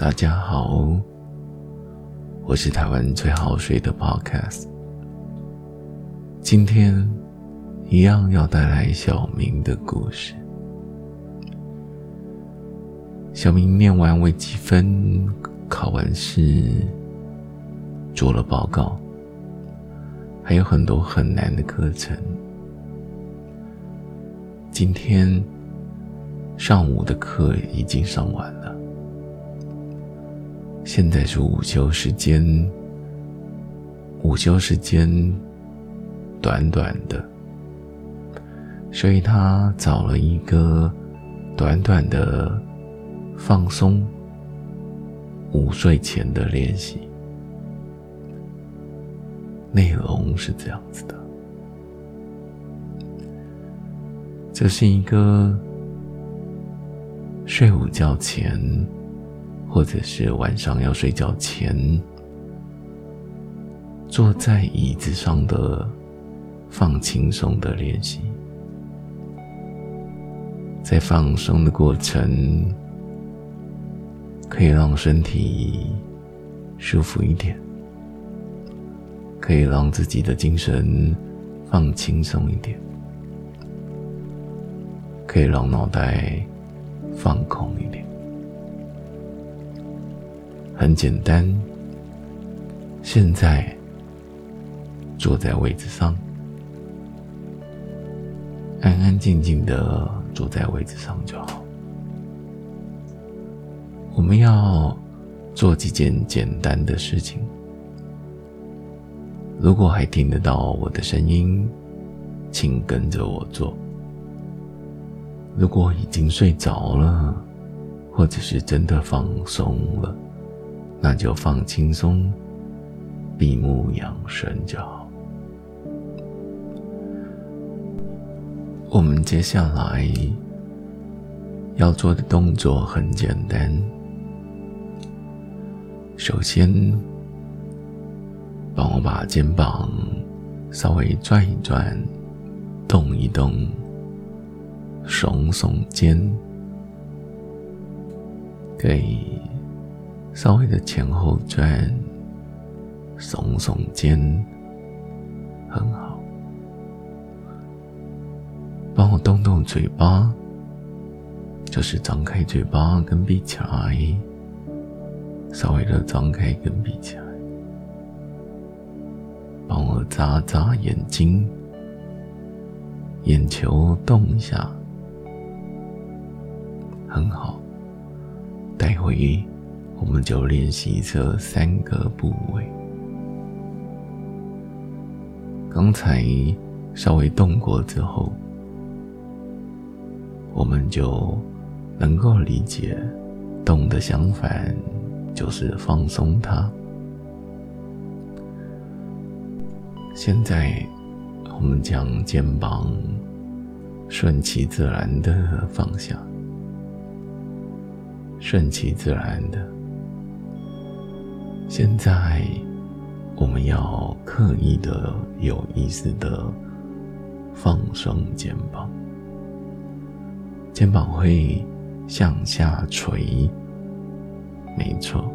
大家好，我是台湾最好睡的 Podcast。今天一样要带来小明的故事。小明念完微积分，考完试，做了报告，还有很多很难的课程。今天上午的课已经上完了。现在是午休时间，午休时间短短的，所以他找了一个短短的放松午睡前的练习。内容是这样子的：这是一个睡午觉前。或者是晚上要睡觉前，坐在椅子上的放轻松的练习，在放松的过程，可以让身体舒服一点，可以让自己的精神放轻松一点，可以让脑袋放空一点。很简单，现在坐在位置上，安安静静的坐在位置上就好。我们要做几件简单的事情。如果还听得到我的声音，请跟着我做。如果已经睡着了，或者是真的放松了。那就放轻松，闭目养神就好。我们接下来要做的动作很简单，首先帮我把肩膀稍微转一转，动一动，耸耸肩，可以。稍微的前后转，耸耸肩，很好。帮我动动嘴巴，就是张开嘴巴跟闭起来，稍微的张开跟闭起来。帮我眨眨眼睛，眼球动一下，很好。待会。我们就练习这三个部位。刚才稍微动过之后，我们就能够理解，动的相反就是放松它。现在，我们将肩膀顺其自然的放下，顺其自然的。现在，我们要刻意的、有意识的放松肩膀，肩膀会向下垂。没错，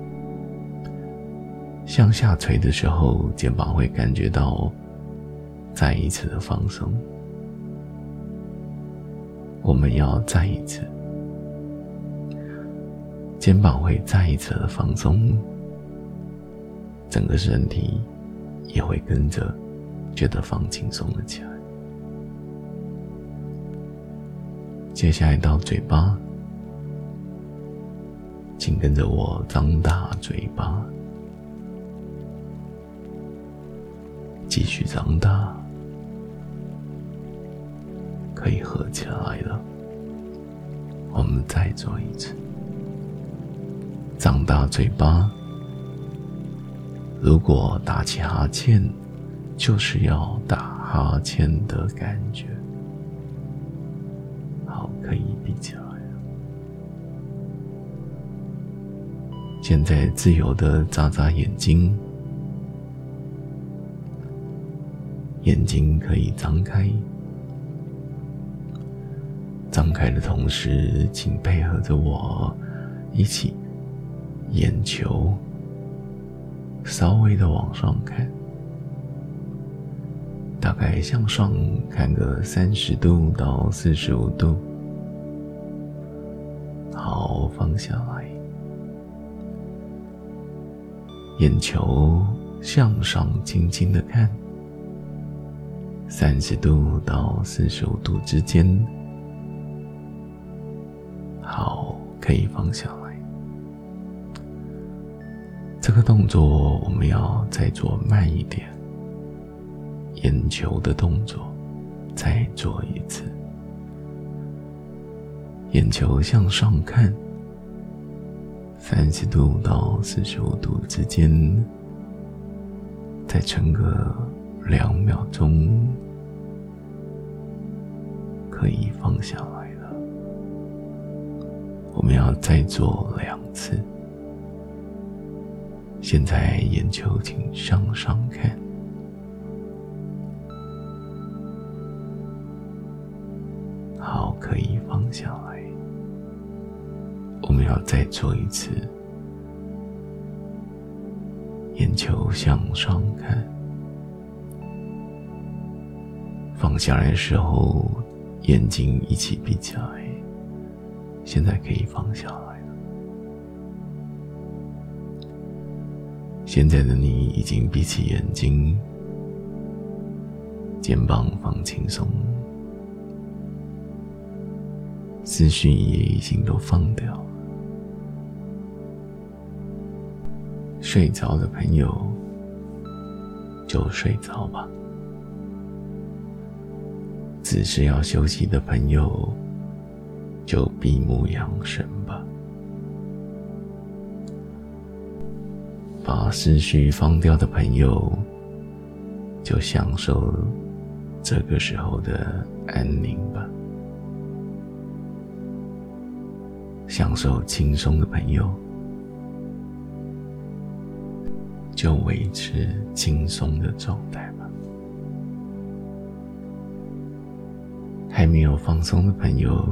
向下垂的时候，肩膀会感觉到再一次的放松。我们要再一次，肩膀会再一次的放松。整个身体也会跟着觉得放轻松了起来。接下来到嘴巴，请跟着我张大嘴巴，继续张大，可以合起来了。我们再做一次，张大嘴巴。如果打起哈欠，就是要打哈欠的感觉。好，可以闭起来了。现在自由的眨眨眼睛，眼睛可以张开。张开的同时，请配合着我一起眼球稍微的往上看，大概向上看个三十度到四十五度，好，放下来，眼球向上轻轻的看，三十度到四十五度之间，好，可以放下来。这个动作我们要再做慢一点，眼球的动作再做一次，眼球向上看，三十度到四十五度之间，再撑个两秒钟，可以放下来了。我们要再做两次。现在眼球请向上看，好，可以放下来。我们要再做一次，眼球向上看，放下来的时候，眼睛一起闭起来。现在可以放下来。现在的你已经闭起眼睛，肩膀放轻松，思绪也已经都放掉。睡着的朋友就睡着吧，只是要休息的朋友就闭目养神吧。把思绪放掉的朋友，就享受这个时候的安宁吧。享受轻松的朋友，就维持轻松的状态吧。还没有放松的朋友，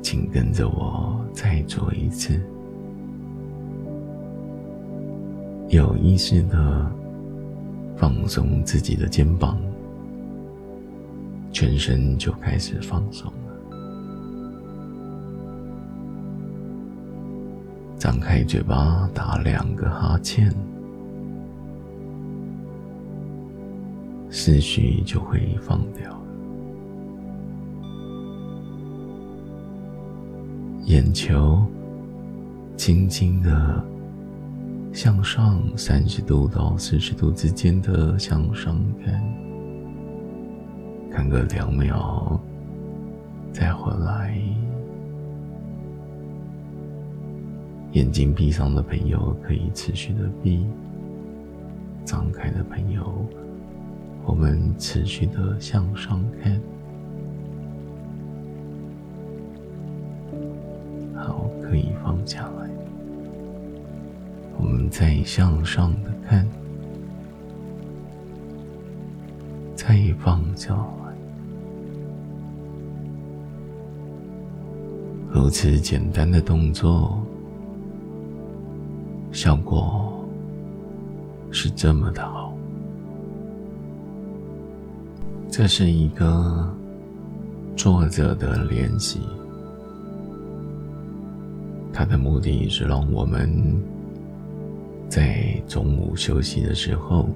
请跟着我再做一次。有意识的放松自己的肩膀，全身就开始放松了。张开嘴巴打两个哈欠，思绪就会放掉。眼球轻轻的。向上三十度到四十度之间的向上看，看个两秒，再回来。眼睛闭上的朋友可以持续的闭，张开的朋友，我们持续的向上看。好，可以放下来。我们再向上的看，再放下来，如此简单的动作，效果是这么的好。这是一个作者的练习，他的目的是让我们。在中午休息的时候，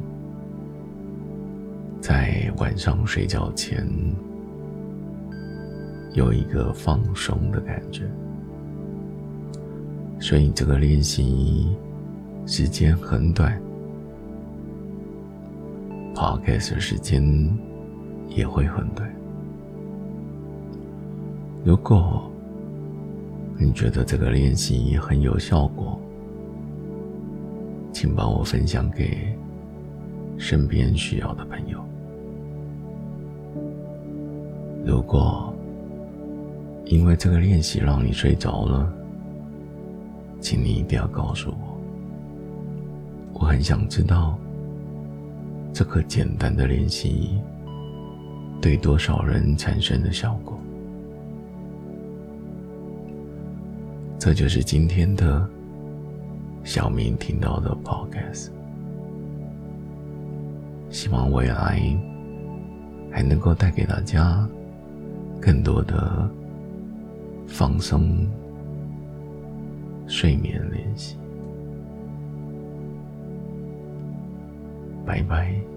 在晚上睡觉前，有一个放松的感觉。所以这个练习时间很短，Podcast 时间也会很短。如果你觉得这个练习很有效果，请帮我分享给身边需要的朋友。如果因为这个练习让你睡着了，请你一定要告诉我。我很想知道这个简单的练习对多少人产生的效果。这就是今天的。小明听到的 Podcast。希望未来还能够带给大家更多的放松、睡眠练习。拜拜。